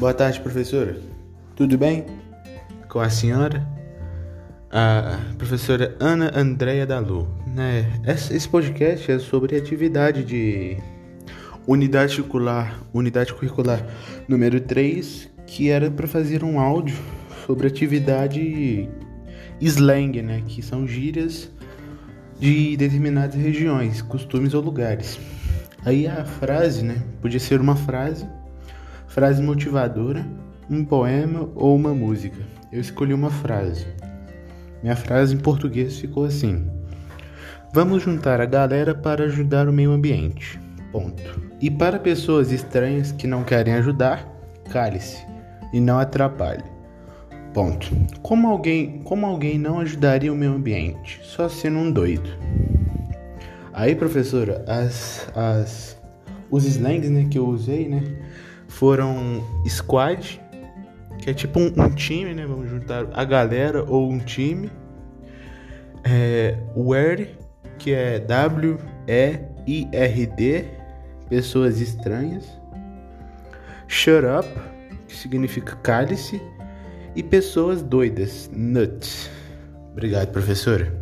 Boa tarde, professora. Tudo bem? Com a senhora? A professora Ana Andréia Dalu. Né? Esse podcast é sobre atividade de unidade curricular, unidade curricular número 3, que era para fazer um áudio sobre atividade slang, né? Que são gírias de determinadas regiões, costumes ou lugares. Aí a frase, né? Podia ser uma frase frase motivadora, um poema ou uma música. Eu escolhi uma frase. Minha frase em português ficou assim: Vamos juntar a galera para ajudar o meio ambiente. Ponto. E para pessoas estranhas que não querem ajudar, cale-se e não atrapalhe. Ponto. Como alguém, como alguém não ajudaria o meio ambiente? Só sendo um doido. Aí, professora, as, as, os slangs né, que eu usei, né? Foram squad, que é tipo um, um, time, né? Vamos juntar a galera ou um time. É, que é W-E-I-R-D, pessoas estranhas. Shut up, que significa cálice. E pessoas doidas, nuts. Obrigado, professora.